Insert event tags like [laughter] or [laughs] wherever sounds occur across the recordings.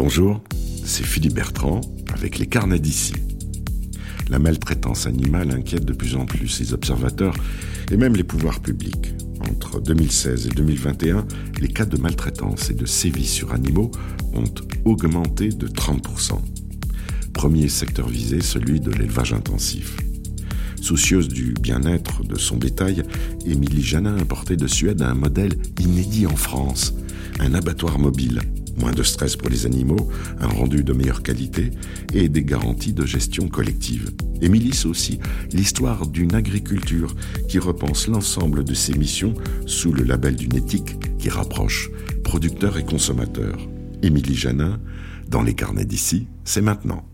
Bonjour, c'est Philippe Bertrand avec les carnets d'ici. La maltraitance animale inquiète de plus en plus les observateurs et même les pouvoirs publics. Entre 2016 et 2021, les cas de maltraitance et de sévices sur animaux ont augmenté de 30%. Premier secteur visé, celui de l'élevage intensif. Soucieuse du bien-être de son bétail, Émilie Janin importait de Suède un modèle inédit en France, un abattoir mobile. Moins de stress pour les animaux, un rendu de meilleure qualité et des garanties de gestion collective. Émilie, c'est aussi l'histoire d'une agriculture qui repense l'ensemble de ses missions sous le label d'une éthique qui rapproche producteurs et consommateurs. Émilie Janin, dans les carnets d'ici, c'est maintenant.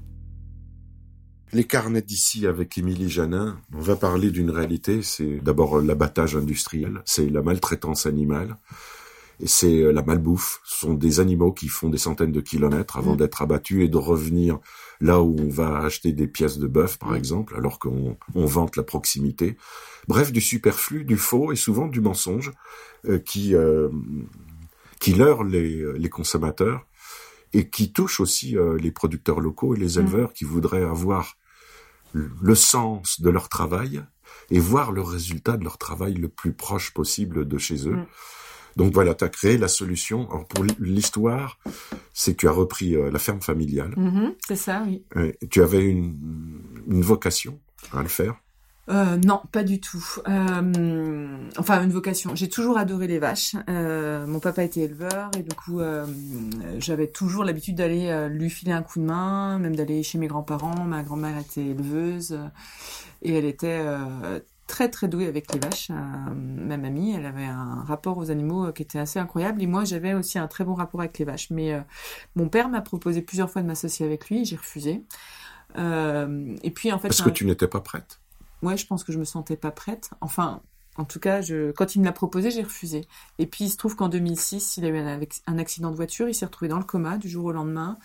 Les carnets d'ici avec Émilie Janin, on va parler d'une réalité, c'est d'abord l'abattage industriel, c'est la maltraitance animale, et c'est la malbouffe. Ce sont des animaux qui font des centaines de kilomètres avant mm. d'être abattus et de revenir là où on va acheter des pièces de bœuf, par mm. exemple, alors qu'on vante la proximité. Bref, du superflu, du faux et souvent du mensonge euh, qui euh, qui leurre les, les consommateurs et qui touche aussi euh, les producteurs locaux et les mm. éleveurs qui voudraient avoir le sens de leur travail et voir le résultat de leur travail le plus proche possible de chez eux. Donc voilà, tu as créé la solution. Alors pour l'histoire, c'est que tu as repris euh, la ferme familiale. Mm-hmm, c'est ça, oui. tu avais une, une vocation à le faire? Euh, non, pas du tout. Euh, enfin, une vocation. J'ai toujours adoré les vaches. Euh, mon papa était éleveur et du coup, j'avais toujours l'habitude d'aller lui filer un coup de main, même d'aller chez mes grands-parents. Ma grand-mère était éleveuse et elle était très très douée avec les vaches. ma mamie, elle avait un rapport aux animaux qui était assez incroyable et moi, j'avais aussi un très bon rapport avec les vaches. Mais mon père m'a proposé plusieurs fois de m'associer avec lui, j'ai refusé. et puis en fait, parce que tu n'étais pas prête ouais, je pense que je me sentais pas prête. Enfin, en tout cas, je, quand il me l'a proposé, j'ai refusé. Et puis, il se trouve qu'en 2006, il a eu un, accident de voiture, il s'est retrouvé dans le coma du jour au lendemain.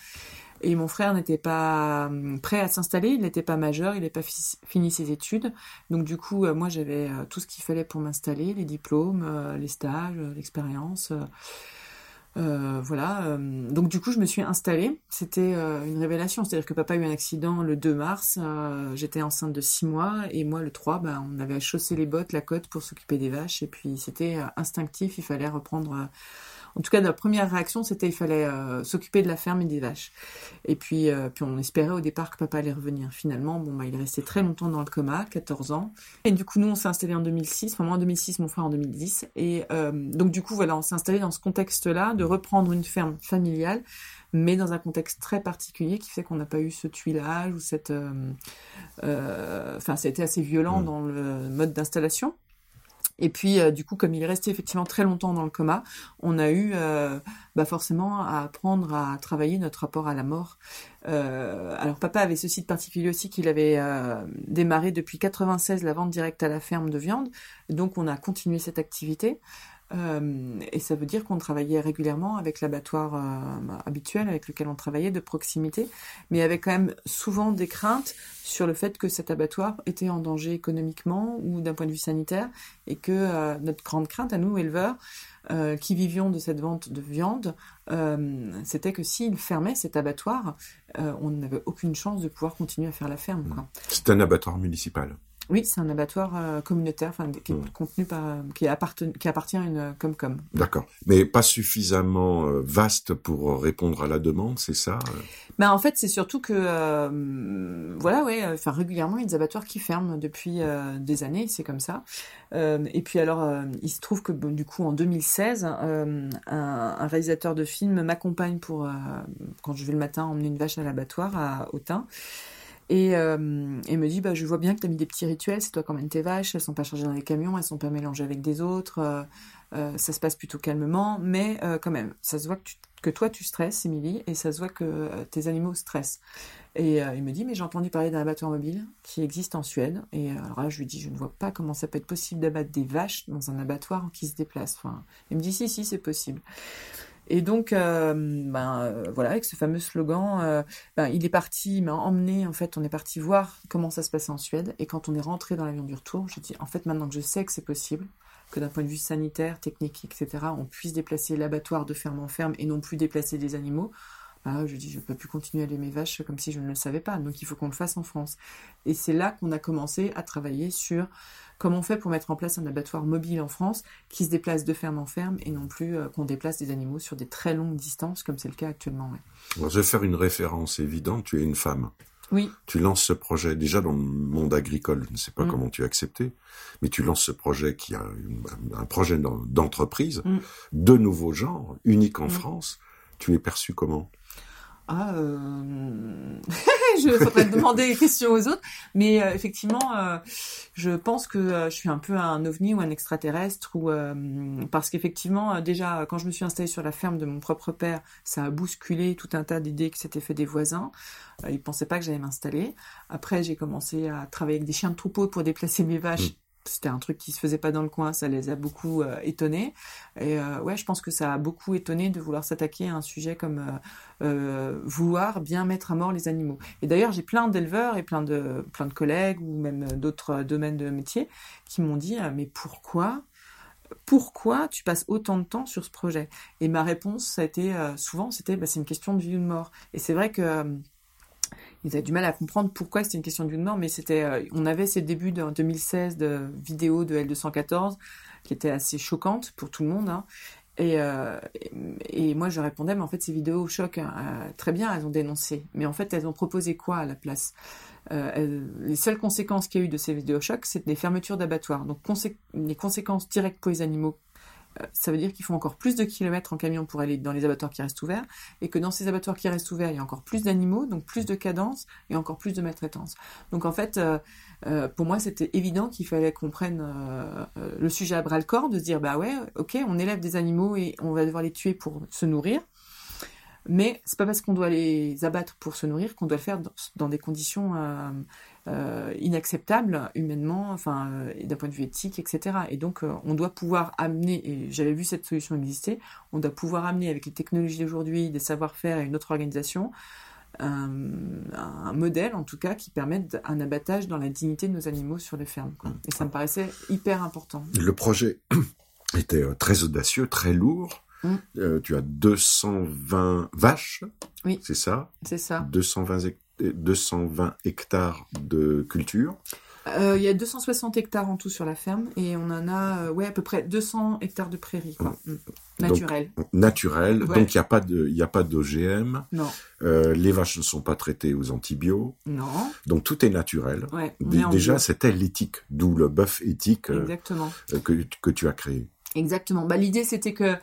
Et mon frère n'était pas hum, prêt à s'installer, il n'était pas majeur, il n'avait pas fini ses études. Donc du coup, euh, moi j'avais euh, tout ce qu'il fallait pour m'installer, les diplômes, euh, les stages, l'expérience. Voilà. Euh, donc du coup, je me suis installée. C'était une révélation. C'est-à-dire que papa a eu un accident le 2 mars. J'étais enceinte de 6 mois et moi le 3, bah, on avait chaussé les bottes, la côte pour s'occuper des vaches. Et puis c'était instinctif. Il fallait reprendre en tout cas, la première réaction, c'était il fallait euh, s'occuper de la ferme et des vaches. Et puis, euh, puis on espérait au départ que papa allait revenir. Finalement, bon, bah, il est resté très longtemps dans le coma, 14 ans. Et du coup, nous, on s'est installé en 2006. Enfin, moi en 2006, mon frère en 2010. Et euh, donc, du coup, voilà, on s'est installé dans ce contexte-là de reprendre une ferme familiale mais dans un contexte très particulier qui fait qu'on n'a pas eu ce tuilage ou cette... Enfin, ça a été assez violent mmh. dans le mode d'installation. Et puis, euh, du coup, comme il est resté effectivement très longtemps dans le coma, on a eu euh, bah forcément à apprendre à travailler notre rapport à la mort. Euh, alors, papa avait ceci de particulier aussi qu'il avait démarré depuis 96 la vente directe à la ferme de viande. Donc, on a continué cette activité. Euh, et ça veut dire qu'on travaillait régulièrement avec l'abattoir euh, habituel avec lequel on travaillait de proximité, mais avec quand même souvent des craintes sur le fait que cet abattoir était en danger économiquement ou d'un point de vue sanitaire, et que euh, notre grande crainte à nous, éleveurs, qui vivions de cette vente de viande, c'était que s'il fermait cet abattoir, on n'avait aucune chance de pouvoir continuer à faire la ferme. C'est un abattoir municipal. Oui, c'est un abattoir euh, communautaire, enfin, qui est contenu par, qui, qui appartient à une Comcom. D'accord, mais pas suffisamment euh, vaste pour répondre à la demande, c'est ça euh? Ben en fait, c'est surtout que, voilà, ouais, enfin régulièrement, il y a des abattoirs qui ferment depuis des années, c'est comme ça. et puis alors, il se trouve que du coup, en 2016, un, un, réalisateur de film m'accompagne pour quand je vais le matin emmener une vache à l'abattoir à Autun. Et, euh, me dit, bah, je vois bien que tu as mis des petits rituels, c'est toi qui emmènes tes vaches, elles sont pas chargées dans les camions, elles sont pas mélangées avec des autres, euh, euh, ça se passe plutôt calmement, mais euh, quand même, ça se voit que, que toi tu stresses, Émilie, et ça se voit que tes animaux stressent. Et il me dit, mais j'ai entendu parler d'un abattoir mobile qui existe en Suède, et alors là je lui dis, je ne vois pas comment ça peut être possible d'abattre des vaches dans un abattoir qui se déplace. Enfin, il me dit, si, si, c'est possible. Et donc, euh, ben, euh, voilà, avec ce fameux slogan, euh, ben, il est parti, il m'a emmené, en fait, on est parti voir comment ça se passait en Suède. Et quand on est rentré dans l'avion du retour, j'ai dit, en fait, maintenant que je sais que c'est possible, que d'un point de vue sanitaire, technique, etc., on puisse déplacer l'abattoir de ferme en ferme et non plus déplacer des animaux, Ah, je dis, je peux plus continuer à élever mes vaches comme si je ne le savais pas. Donc, il faut qu'on le fasse en France. Et c'est là qu'on a commencé à travailler sur comment on fait pour mettre en place un abattoir mobile en France qui se déplace de ferme en ferme et non plus euh, qu'on déplace des animaux sur des très longues distances comme c'est le cas actuellement. je vais faire une référence évidente. Tu es une femme. Oui. Tu lances ce projet déjà dans le monde agricole. Je ne sais pas mm. comment tu as accepté, mais tu lances ce projet qui a un projet d'entreprise mm. de nouveaux genres, unique en mm. France. Tu es perçu comment? Ah, euh... [laughs] je faudrait demander des questions aux autres, mais euh, effectivement, euh, je pense que euh, je suis un peu un ovni ou un extraterrestre, ou parce qu'effectivement, déjà quand je me suis installée sur la ferme de mon propre père, ça a bousculé tout un tas d'idées qui s'étaient fait des voisins. ils pensaient pas que j'allais m'installer. Après, j'ai commencé à travailler avec des chiens de troupeau pour déplacer mes vaches. Mmh c'était un truc qui se faisait pas dans le coin, ça les a beaucoup euh, étonnés. Et euh, ouais, je pense que ça a beaucoup étonné de vouloir s'attaquer à un sujet comme euh, vouloir bien mettre à mort les animaux. Et d'ailleurs, j'ai plein d'éleveurs et plein de plein de collègues ou même d'autres domaines de métier qui m'ont dit mais pourquoi pourquoi tu passes autant de temps sur ce projet? Et ma réponse, ça a été souvent, c'était bah, c'est une question de vie ou de mort. Et c'est vrai que ils avaient du mal à comprendre pourquoi c'était une question de de mort, mais c'était, euh, on avait ces débuts de 2016 de vidéos de L214 qui étaient assez choquantes pour tout le monde. Hein. Euh, et, moi, je répondais, mais en fait, ces vidéos choquent hein, euh, très bien, elles ont dénoncé. Mais en fait, elles ont proposé quoi à la place? Les seules conséquences qu'il y a eu de ces vidéos chocs, c'est des fermetures d'abattoirs. Donc, les conséquences directes pour les animaux euh, ça veut dire qu'il faut encore plus de kilomètres en camion pour aller dans les abattoirs qui restent ouverts, et que dans ces abattoirs qui restent ouverts, il y a encore plus d'animaux, donc plus de cadence et encore plus de maltraitance. Donc en fait, euh, euh, pour moi, c'était évident qu'il fallait qu'on prenne le sujet à bras le corps, de se dire bah ouais, ok, on élève des animaux et on va devoir les tuer pour se nourrir. Mais c'est pas parce qu'on doit les abattre pour se nourrir qu'on doit le faire dans, des conditions euh, inacceptable humainement, enfin euh, d'un point de vue éthique, etc. Et donc euh, on doit pouvoir amener, et j'avais vu cette solution exister, on doit pouvoir amener avec les technologies d'aujourd'hui, des savoir-faire et une autre organisation, un, modèle en tout cas qui permette un abattage dans la dignité de nos animaux sur les fermes. Et ça me paraissait hyper important. Le projet [clears throat] était très audacieux, très lourd. Mmh. tu as 220 vaches, oui, c'est ça? C'est ça. 220 hectares 220 hectares de culture. Euh, il y a 260 hectares en tout sur la ferme et on en a euh, ouais, à peu près 200 hectares de prairies. Quoi. Mm. Naturel. naturel. Donc il n'y a pas d'OGM. Non. Euh, les vaches ne sont pas traitées aux antibiotiques. Non. Donc tout est naturel. Ouais, déjà, c'était l'éthique, d'où le bœuf éthique que, que tu as créé. Exactement. Bah, l'idée c'était que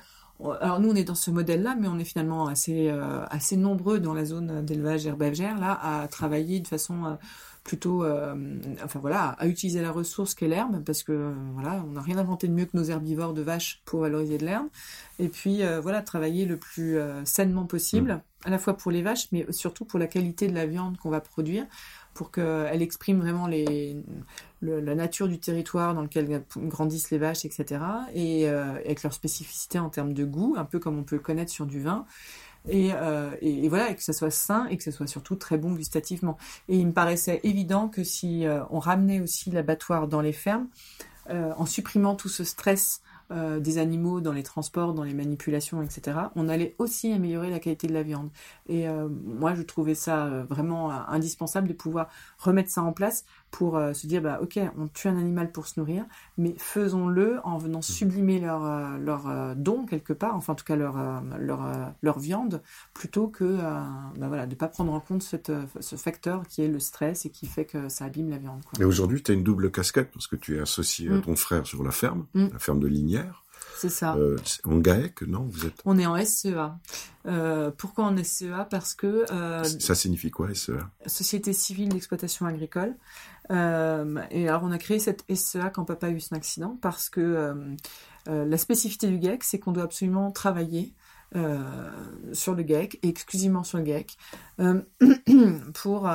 alors nous, on est dans ce modèle-là, mais on est finalement assez euh, assez nombreux dans la zone d'élevage herbagère là à travailler de façon euh, plutôt, euh, enfin voilà, à utiliser la ressource qu'est l'herbe, parce que voilà, on n'a rien inventé de mieux que nos herbivores de vaches pour valoriser de l'herbe. Et puis voilà, travailler le plus sainement possible, mmh. à la fois pour les vaches, mais surtout pour la qualité de la viande qu'on va produire pour qu'elle exprime vraiment les, la nature du territoire dans lequel grandissent les vaches, etc. Et euh, avec leur spécificité en termes de goût, un peu comme on peut le connaître sur du vin. Et, euh, et, voilà, et que ça soit sain et que ce soit surtout très bon gustativement. Et il me paraissait évident que si euh, on ramenait aussi l'abattoir dans les fermes, en supprimant tout ce stress euh, des animaux dans les transports, dans les manipulations, etc., on allait aussi améliorer la qualité de la viande. Et euh, moi, je trouvais ça euh, vraiment indispensable de pouvoir remettre ça en place pour se dire, bah, ok, on tue un animal pour se nourrir, mais faisons-le en venant mmh. sublimer leur, leur don quelque part, enfin en tout cas leur, leur, leur viande, plutôt que bah, voilà, de ne pas prendre en compte cette, ce facteur qui est le stress et qui fait que ça abîme la viande. Et aujourd'hui, tu as une double casquette parce que tu es associé à mmh. ton frère sur la ferme, mmh. la ferme de Lignée c'est ça. Euh, en GAEC, non vous êtes... On est en SEA. Euh, pourquoi en SEA Parce que... Euh, ça signifie quoi SEA Société civile d'exploitation agricole. Et alors on a créé cette SEA quand papa a eu son accident parce que la spécificité du GAEC, c'est qu'on doit absolument travailler sur le GAEC et exclusivement sur le GAEC [clears throat] pour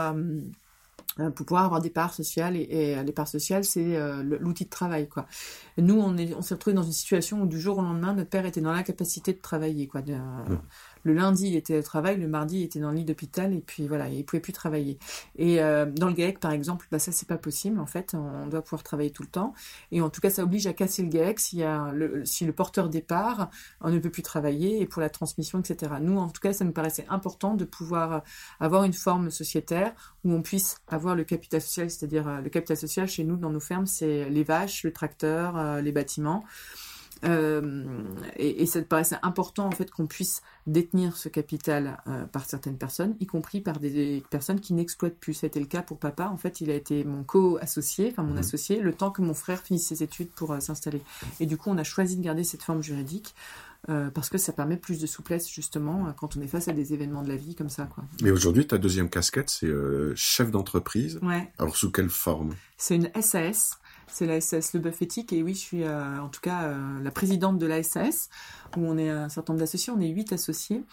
euh, pour pouvoir avoir des parts sociales et, les parts sociales c'est euh, l'outil de travail quoi nous on est on s'est retrouvé dans une situation où du jour au lendemain notre père était dans l'incapacité de travailler quoi mmh. Le lundi, il était au travail, le mardi, il était dans le lit d'hôpital, et puis voilà, il pouvait plus travailler. Et dans le GAEC, par exemple, bah, ça, c'est pas possible, en fait, on doit pouvoir travailler tout le temps. Et en tout cas, ça oblige à casser le GAEC si, y a le, si le porteur départ, on ne peut plus travailler, et pour la transmission, etc. Nous, en tout cas, ça nous paraissait important de pouvoir avoir une forme sociétaire où on puisse avoir le capital social, c'est-à-dire le capital social chez nous, dans nos fermes, c'est les vaches, le tracteur, les bâtiments. Euh, et, et, ça te paraissait important en fait qu'on puisse détenir ce capital euh, par certaines personnes, y compris par des, personnes qui n'exploitent plus. C'était le cas pour papa. En fait, il a été mon co-associé, enfin mon mmh. associé, le temps que mon frère finisse ses études pour euh, s'installer. Et du coup, on a choisi de garder cette forme juridique. parce que ça permet plus de souplesse justement quand on est face à des événements de la vie comme ça. Quoi. Mais aujourd'hui, ta deuxième casquette, c'est chef d'entreprise. Ouais. Alors sous quelle forme? C'est une SAS. C'est la SAS Le Bœuf Éthique et oui, je suis euh, en tout cas euh, la présidente de la SAS où on est un certain nombre d'associés, on est huit associés.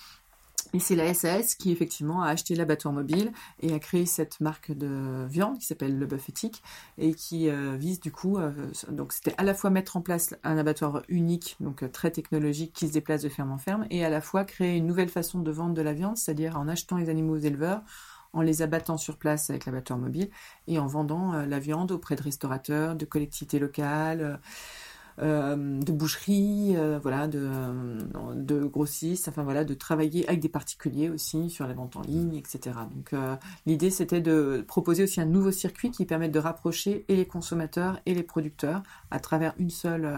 Et c'est la SAS qui effectivement a acheté l'abattoir mobile et a créé cette marque de viande qui s'appelle Le Bœuf Éthique et qui euh, vise du coup, donc c'était à la fois mettre en place un abattoir unique, donc très technologique qui se déplace de ferme en ferme, et à la fois créer une nouvelle façon de vendre de la viande, c'est-à-dire en achetant les animaux aux éleveurs, en les abattant sur place avec l'abattoir mobile et en vendant euh, la viande auprès de restaurateurs, de collectivités locales, euh, euh, de boucheries, voilà, de, grossistes, enfin voilà, de travailler avec des particuliers aussi sur la vente en ligne, etc. Donc l'idée c'était de proposer aussi un nouveau circuit qui permette de rapprocher et les consommateurs et les producteurs à travers une seule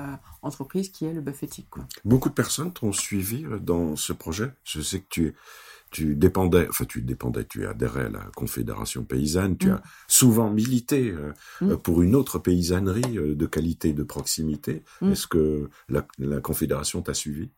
entreprise qui est le éthique. Beaucoup de personnes t'ont suivi dans ce projet. Je sais que tu es tu dépendais, enfin tu dépendais, tu adhérais à la Confédération paysanne, tu mm. as souvent milité euh, mm. pour une autre paysannerie euh, de qualité, de proximité. Mm. Est-ce que la, la Confédération t'a suivi?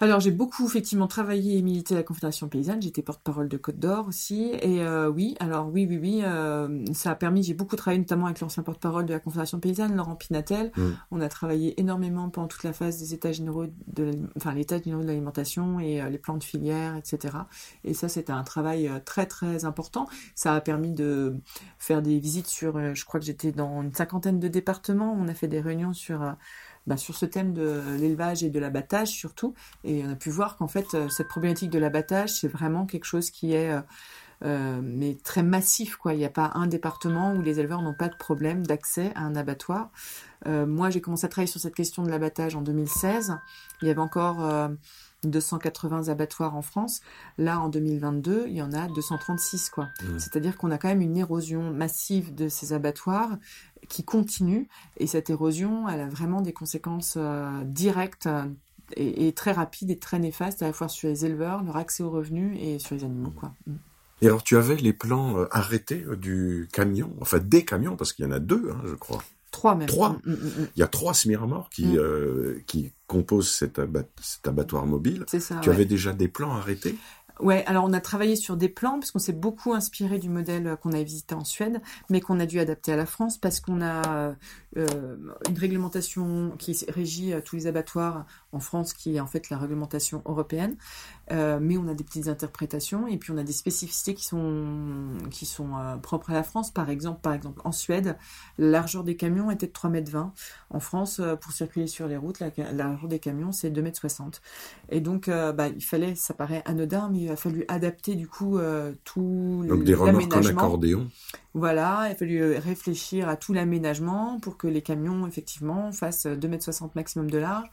Alors j'ai beaucoup effectivement travaillé et milité à la Confédération paysanne. J'étais porte-parole de Côte d'Or aussi. Et euh, oui, alors oui, oui, oui, euh, ça a permis. J'ai beaucoup travaillé notamment avec l'ancien porte-parole de la Confédération paysanne, Laurent Pinatel. Mm. On a travaillé énormément pendant toute la phase des états généraux de, enfin l'état généraux de l'alimentation et euh, les plans de filière, etc. Et ça, c'était un travail très très important. Ça a permis de faire des visites sur. je crois que j'étais dans une cinquantaine de départements. On a fait des réunions sur bah, sur ce thème de l'élevage et de l'abattage surtout. Et on a pu voir qu'en fait, euh, cette problématique de l'abattage, c'est vraiment quelque chose qui est euh, euh, mais très massif. Quoi. Il n'y a pas un département où les éleveurs n'ont pas de problème d'accès à un abattoir. moi, j'ai commencé à travailler sur cette question de l'abattage en 2016. Il y avait encore 280 abattoirs en France. Là, en 2022, il y en a 236, quoi. Mmh. C'est-à-dire qu'on a quand même une érosion massive de ces abattoirs qui continue. Et cette érosion, elle a vraiment des conséquences euh, directes euh, et, très rapides et très néfastes à la fois sur les éleveurs, leur accès aux revenus et sur les animaux, quoi. Mmh. Et alors, tu avais les plans euh, arrêtés du camion, enfin des camions, parce qu'il y en a deux, hein, je crois. Trois même. Trois. Mm, mm, mm, Il y a trois Smirmor qui, euh, qui composent cet, cet, abattoir mobile. C'est ça. Tu avais déjà des plans arrêtés? Ouais, alors on a travaillé sur des plans puisqu'on s'est beaucoup inspiré du modèle qu'on avait visité en Suède, mais qu'on a dû adapter à la France parce qu'on a euh, une réglementation qui régit euh, tous les abattoirs en France, qui est en fait la réglementation européenne, euh, mais on a des petites interprétations et puis on a des spécificités qui sont qui sont propres à la France. Par exemple, par exemple, en Suède, la largeur des camions était de 3 mètres 20. En France, pour circuler sur les routes, la, largeur des camions c'est 2 mètres 60. Et donc, bah, il fallait, ça paraît anodin, mais il a fallu adapter du coup tout donc des remorques en accordéon. Voilà, il a fallu réfléchir à tout l'aménagement pour que les camions, effectivement, fassent 2,60 m maximum de large,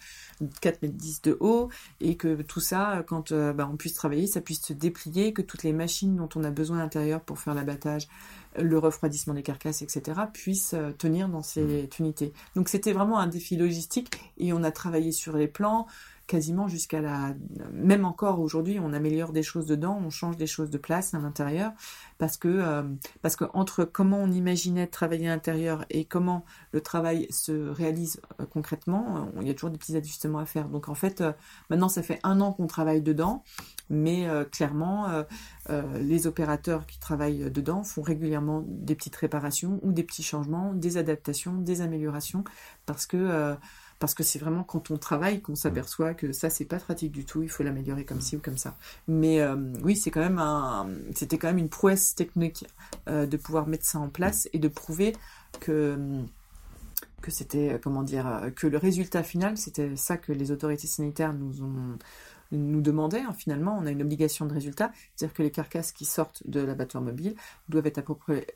4,10 m de haut, et que tout ça, quand euh, bah, on puisse travailler, ça puisse se déplier, que toutes les machines dont on a besoin à l'intérieur pour faire l'abattage, le refroidissement des carcasses, etc., puissent euh, tenir dans ces mmh. unités. Donc c'était vraiment un défi logistique, et on a travaillé sur les plans, quasiment jusqu'à la... Même encore aujourd'hui, on améliore des choses dedans, on change des choses de place à l'intérieur, parce que, euh, parce que entre comment on imaginait travailler à l'intérieur et comment le travail se réalise euh, concrètement, il y a toujours des petits ajustements à faire. Donc en fait, euh, maintenant, ça fait un an qu'on travaille dedans, mais clairement, les opérateurs qui travaillent dedans font régulièrement des petites réparations ou des petits changements, des adaptations, des améliorations, parce que parce que c'est vraiment quand on travaille qu'on s'aperçoit que ça c'est pas pratique du tout, il faut l'améliorer comme ci ou comme ça. Mais euh, oui, c'est quand même un, c'était quand même une prouesse technique euh, de pouvoir mettre ça en place et de prouver que que c'était comment dire que le résultat final c'était ça que les autorités sanitaires nous ont nous demandait. Hein, finalement, on a une obligation de résultat, c'est-à-dire que les carcasses qui sortent de l'abattoir mobile doivent être près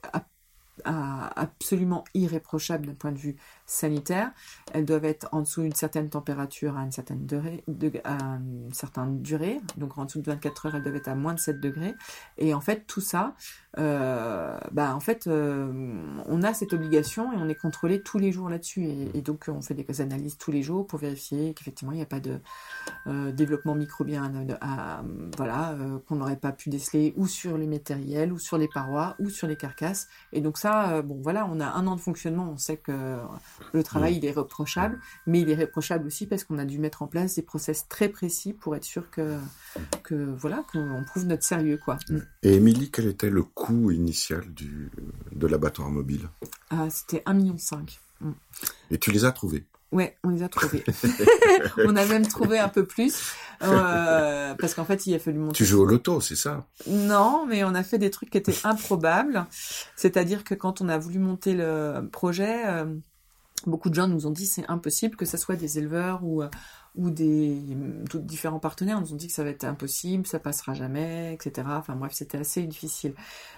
absolument irréprochables d'un point de vue sanitaire. Elles doivent être en dessous d'une certaine température à une certaine durée, à une certaine durée. Donc en dessous de 24 heures, elles doivent être à moins de 7 degrés. Et en fait, tout ça, euh, bah en fait, euh, on a cette obligation et on est contrôlé tous les jours là-dessus. Et, donc on fait des analyses tous les jours pour vérifier qu'effectivement il n'y a pas de euh, développement microbien, voilà, qu'on n'aurait pas pu déceler ou sur les matériels, ou sur les parois, ou sur les carcasses. Et donc ça, bon voilà, on a un an de fonctionnement, on sait que le travail, il est reprochable, mais il est reprochable aussi parce qu'on a dû mettre en place des process très précis pour être sûr que, que voilà, qu'on prouve notre sérieux, quoi. Et Émilie, quel était le coût initial du, de l'abattoir mobile ah, C'était 1,5 million. Mm. Et tu les as trouvés Ouais, on les a trouvés. [laughs] [laughs] on a même trouvé un peu plus euh, parce qu'en fait, il a fallu monter. Tu joues au loto, c'est ça? Non, mais on a fait des trucs qui étaient improbables. C'est-à-dire que quand on a voulu monter le projet, euh, beaucoup de gens nous ont dit c'est impossible que ce soit des éleveurs ou euh, ou des différents partenaires nous ont dit que ça va être impossible, ça passera jamais, etc. Enfin bref, c'était assez difficile.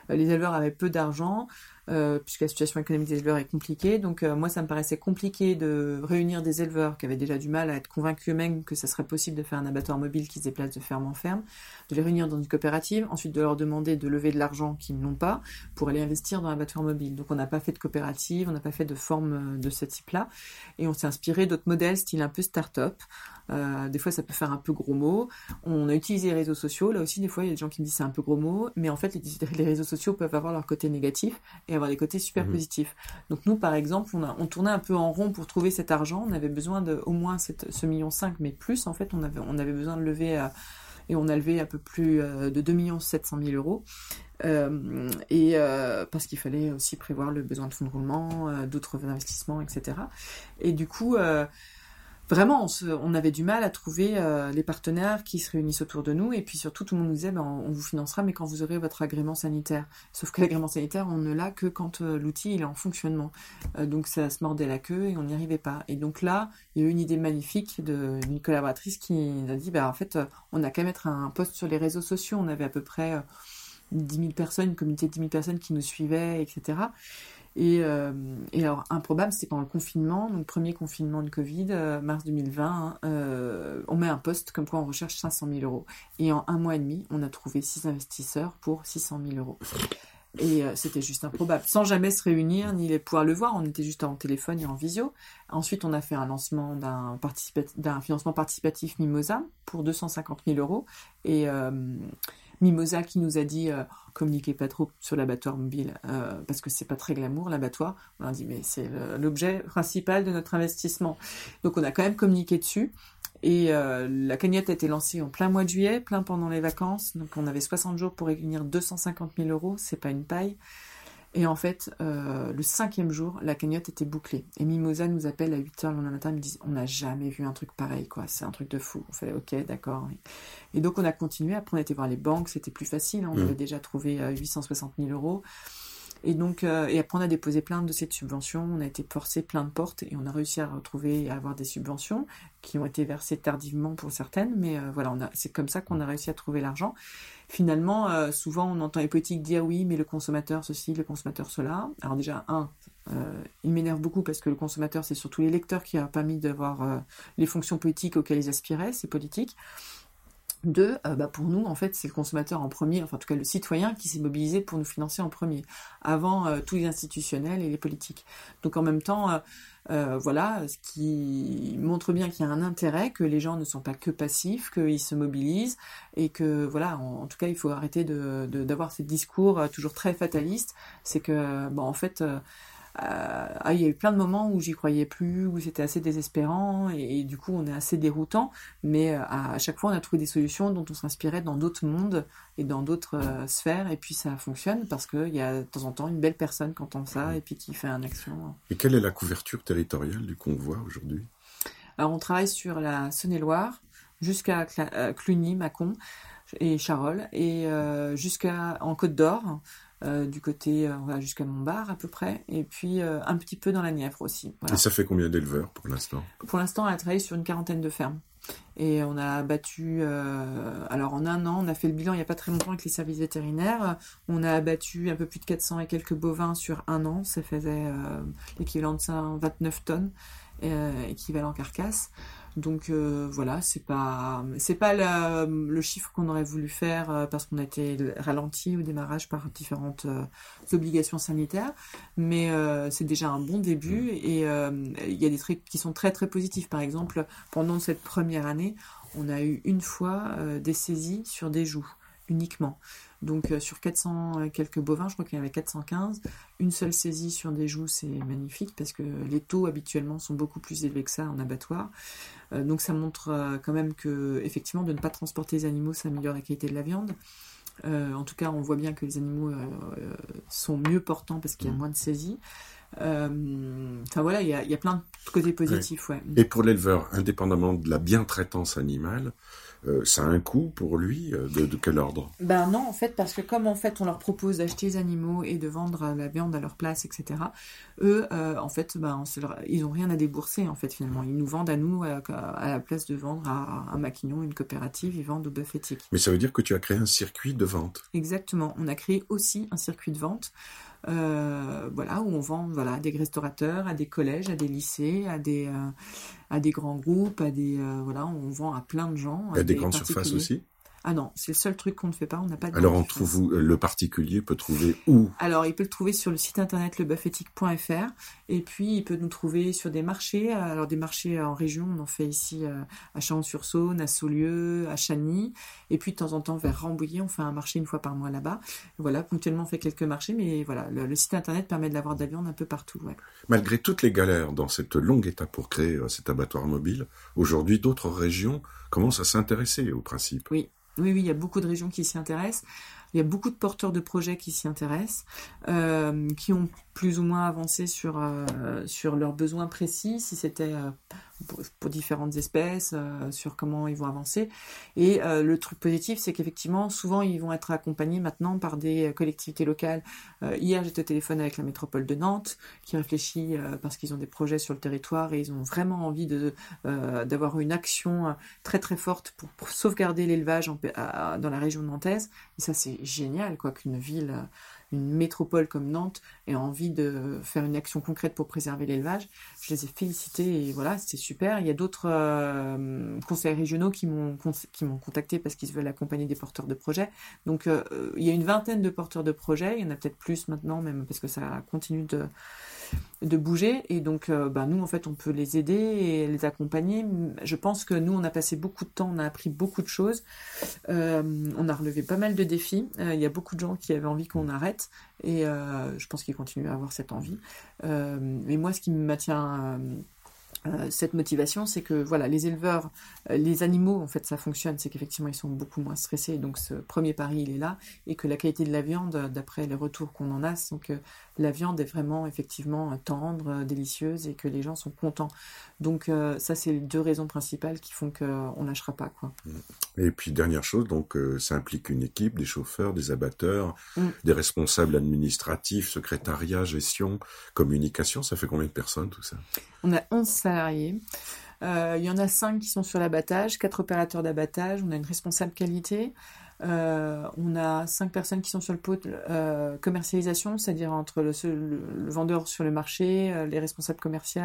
Euh, les éleveurs avaient peu d'argent, euh, puisque la situation économique des éleveurs est compliquée. Donc euh, moi, ça me paraissait compliqué de réunir des éleveurs qui avaient déjà du mal à être convaincus eux-mêmes que ça serait possible de faire un abattoir mobile qui se déplace de ferme en ferme, de les réunir dans une coopérative, ensuite de leur demander de lever de l'argent qu'ils n'ont pas pour aller investir dans l'abattoir mobile. Donc on n'a pas fait de coopérative, on n'a pas fait de forme de ce type-là, et on s'est inspiré d'autres modèles style un peu start-up. Euh, des fois, ça peut faire un peu gros mot. On a utilisé les réseaux sociaux. Là aussi, des fois, il y a des gens qui me disent c'est un peu gros mot. Mais en fait, les, réseaux sociaux peuvent avoir leur côté négatif et avoir des côtés super mhm. positifs. Donc nous, par exemple, on, a, on tournait un peu en rond pour trouver cet argent. On avait besoin de au moins cette, ce million 5, mais plus. En fait, on avait, on avait besoin de lever... Euh, et on a levé un peu plus euh, de 2 700 000 euros. Euh, et euh, parce qu'il fallait aussi prévoir le besoin de fonds de roulement, euh, d'autres investissements, etc. Et du coup, vraiment, on, avait du mal à trouver euh, les partenaires qui se réunissent autour de nous. Et puis surtout, tout le monde nous disait, ben, on, vous financera, mais quand vous aurez votre agrément sanitaire. Sauf que l'agrément sanitaire, on ne l'a que quand euh, l'outil il est en fonctionnement. Euh, donc ça se mordait la queue et on n'y arrivait pas. Et donc là, il y a eu une idée magnifique d'une collaboratrice qui nous a dit, ben, en fait, on a qu'à mettre un post sur les réseaux sociaux. On avait à peu près 10 000 personnes, une communauté de 10 000 personnes qui nous suivaient, etc. Euh, et, alors, improbable, c'est pendant le confinement, donc premier confinement de Covid, euh, mars 2020, hein, euh, on met un poste comme quoi on recherche 500 000 euros. Et en un mois et demi, on a trouvé six investisseurs pour 600 000 euros. Et c'était juste improbable, sans jamais se réunir ni les pouvoir le voir. On était juste en téléphone et en visio. Ensuite, on a fait un lancement d'un, d'un financement participatif Mimosa pour 250 000 euros. Et Mimosa qui nous a dit euh, communiquez pas trop sur l'abattoir mobile euh, parce que c'est pas très glamour l'abattoir. On a dit mais c'est l'objet principal de notre investissement. Donc on a quand même communiqué dessus. Et euh, la cagnotte a été lancée en plein mois de juillet, plein pendant les vacances. Donc on avait 60 jours pour réunir 250 000 euros, c'est pas une paille. Et en fait, euh, le cinquième jour, la cagnotte était bouclée. Et Mimosa nous appelle à 8h le lendemain matin, me dit On n'a jamais vu un truc pareil, quoi. C'est un truc de fou. On fait Ok, d'accord. Et donc, on a continué. Après, on a été voir les banques, c'était plus facile. Hein. On mmh. avait déjà trouvé 860 euh, 000 euros. Et donc, euh, et après, on a déposé plein de dossiers de subventions, on a été forcé plein de portes et on a réussi à retrouver et à avoir des subventions qui ont été versées tardivement pour certaines, mais euh, voilà, c'est comme ça qu'on a réussi à trouver l'argent. Finalement, euh, souvent, on entend les politiques dire oui, mais le consommateur ceci, le consommateur cela. Alors déjà, un, il m'énerve beaucoup parce que le consommateur, c'est surtout les lecteurs qui a permis d'avoir les fonctions politiques auxquelles ils aspiraient, ces politiques. Deux, euh, bah pour nous, en fait, c'est le consommateur en premier, enfin en tout cas le citoyen qui s'est mobilisé pour nous financer en premier, avant euh, tous les institutionnels et les politiques. Donc en même temps, euh, voilà, ce qui montre bien qu'il y a un intérêt, que les gens ne sont pas que passifs, qu'ils se mobilisent, et que voilà, en, tout cas, il faut arrêter de d'avoir ces discours toujours très fatalistes. C'est que, bon, en fait ah, il y a eu plein de moments où j'y croyais plus, où c'était assez désespérant et, du coup on est assez déroutant, mais euh, à, chaque fois on a trouvé des solutions dont on s'inspirait dans d'autres mondes et dans d'autres euh, sphères et puis ça fonctionne parce qu'il y a de temps en temps une belle personne qui entend ça et puis qui fait une action. Et quelle est la couverture territoriale du convoi aujourd'hui? Alors on travaille sur la Saône-et-Loire jusqu'à Cluny, Mâcon et Charolles et jusqu'à en Côte d'Or du côté, on va jusqu'à Montbard à peu près, et puis un petit peu dans la Nièvre aussi. Et ça fait combien d'éleveurs pour l'instant? Pour l'instant, on a travaillé sur une quarantaine de fermes. Et on a abattu, alors en un an, on a fait le bilan il n'y a pas très longtemps avec les services vétérinaires. On a abattu un peu plus de 400 et quelques bovins sur un an. Ça faisait l'équivalent de 29 tonnes, équivalent carcasse. Donc euh, voilà, c'est pas c'est pas le chiffre qu'on aurait voulu faire euh, parce qu'on a été ralenti au démarrage par différentes euh, obligations sanitaires, mais c'est déjà un bon début mmh. et il y a des trucs qui sont très très positifs. Par exemple, pendant cette première année, on a eu une fois des saisies sur des joues uniquement. Donc euh, sur 400 quelques bovins, je crois qu'il y en avait 415, une seule saisie sur des joues, c'est magnifique parce que les taux habituellement sont beaucoup plus élevés que ça en abattoir. Euh, donc ça montre euh, quand même que effectivement de ne pas transporter les animaux, ça améliore la qualité de la viande. en tout cas, on voit bien que les animaux sont mieux portants parce qu'il y a mmh. moins de saisies. Enfin voilà, il y, a, plein de côtés positifs. Et pour l'éleveur, indépendamment de la bientraitance animale, euh, ça a un coût pour lui euh, de, quel ordre? Ben non, en fait, parce que comme en fait on leur propose d'acheter les animaux et de vendre la viande à leur place, etc. Eux, euh, en fait, ben, ils ont rien à débourser en fait finalement. Ils nous vendent à nous à, la place de vendre à un maquignon, une coopérative, ils vendent au bœuf éthique. Mais ça veut dire que tu as créé un circuit de vente? Exactement. On a créé aussi un circuit de vente. Voilà, où on vend voilà, à des restaurateurs, à des collèges, à des lycées, à des, à des grands groupes, à des euh, voilà, on vend à plein de gens. À, des, grandes surfaces aussi. Ah non, c'est le seul truc qu'on ne fait pas. On n'a pas. Alors on trouve le particulier peut trouver où? Alors il peut le trouver sur le site internet lebuffetique.fr et puis il peut nous trouver sur des marchés. Alors des marchés en région, on en fait ici euh, à Chalon-sur-Saône, à Saulieu, à Chagny, et puis de temps en temps vers Rambouillet, on fait un marché une fois par mois là-bas. Voilà, ponctuellement on fait quelques marchés, mais voilà, le, site internet permet de l'avoir de la viande un peu partout. Malgré toutes les galères dans cette longue étape pour créer euh, cet abattoir mobile, aujourd'hui d'autres régions commencent à s'intéresser au principe. Oui, oui, oui, il y a beaucoup de régions qui s'y intéressent. Il y a beaucoup de porteurs de projets qui s'y intéressent, euh, qui ont plus ou moins avancé sur, euh, sur leurs besoins précis, si c'était euh, pour, différentes espèces, sur comment ils vont avancer. Et le truc positif, c'est qu'effectivement, souvent, ils vont être accompagnés maintenant par des collectivités locales. Hier, j'étais au téléphone avec la métropole de Nantes, qui réfléchit parce qu'ils ont des projets sur le territoire et ils ont vraiment envie d'avoir une action très très forte pour, pour sauvegarder l'élevage dans la région nantaise. Et ça, c'est génial, quoi, qu'une ville une métropole comme Nantes ait envie de faire une action concrète pour préserver l'élevage. Je les ai félicités et voilà, c'était super. Il y a d'autres euh, conseils régionaux qui m'ont contacté parce qu'ils veulent accompagner des porteurs de projets. Donc euh, il y a une vingtaine de porteurs de projets, il y en a peut-être plus maintenant même parce que ça continue de de bouger et donc euh, bah, nous en fait on peut les aider et les accompagner je pense que nous on a passé beaucoup de temps on a appris beaucoup de choses on a relevé pas mal de défis il y a beaucoup de gens qui avaient envie qu'on arrête et je pense qu'ils continuent à avoir cette envie mais moi ce qui me maintient euh, cette motivation, c'est que voilà, les éleveurs, euh, les animaux, en fait, ça fonctionne, c'est qu'effectivement, ils sont beaucoup moins stressés. Donc, ce premier pari, il est là, et que la qualité de la viande, d'après les retours qu'on en a, c'est que la viande est vraiment effectivement tendre, délicieuse, et que les gens sont contents. Donc, euh, ça, c'est les deux raisons principales qui font qu'on lâchera pas, quoi. Et puis, dernière chose, donc, ça implique une équipe, des chauffeurs, des abatteurs, mm. des responsables administratifs, secrétariat, gestion, communication. Ça fait combien de personnes tout ça? On a 11 salariés. Euh, il y en a 5 qui sont sur l'abattage, 4 opérateurs d'abattage, on a une responsable qualité, euh, on a 5 personnes qui sont sur le pot euh, commercialisation, c'est-à-dire entre le, le, vendeur sur le marché, les responsables commerciaux,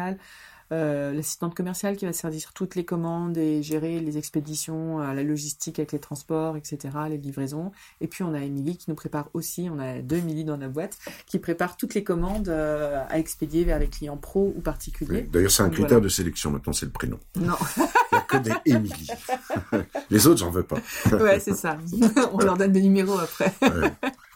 euh, l'assistante commerciale qui va servir toutes les commandes et gérer les expéditions, euh, la logistique avec les transports, etc., les livraisons. Et puis on a Émilie qui nous prépare aussi, on a deux Émilie dans la boîte, qui prépare toutes les commandes euh, à expédier vers les clients pro ou particuliers. D'ailleurs, c'est un critère de sélection maintenant, c'est le prénom. Non. [laughs] [laughs] Émilie. [laughs] les autres, j'en veux pas. ouais, c'est ça. [laughs] on leur donne des numéros après.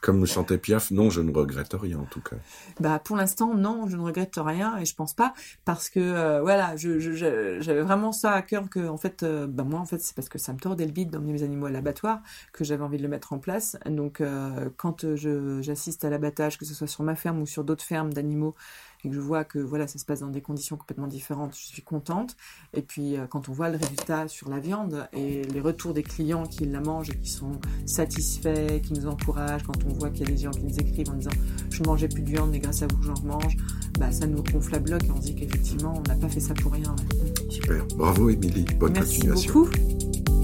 Comme le chantait Piaf, non, je ne regrette rien en tout cas. Bah pour l'instant, non, je ne regrette rien et je pense pas parce que euh, voilà, j'avais vraiment ça à cœur que en fait, euh, bah moi en fait c'est parce que ça me tordait le bide d'emmener mes animaux à l'abattoir que j'avais envie de le mettre en place. Donc euh, quand j'assiste à l'abattage, que ce soit sur ma ferme ou sur d'autres fermes d'animaux, et que je vois que voilà, ça se passe dans des conditions complètement différentes, je suis contente. Et puis euh, quand on voit le résultat sur la viande et les retours des clients qui la mangent et qui sont satisfaits, qui nous encouragent, quand on voit qu'il y a des gens qui nous écrivent en disant je ne mangeais plus de viande mais grâce à vous j'en mange, bah, ça nous gonfle la bloc et on dit qu'effectivement on n'a pas fait ça pour rien. Super, bravo Émilie, bonne Merci continuation. beaucoup.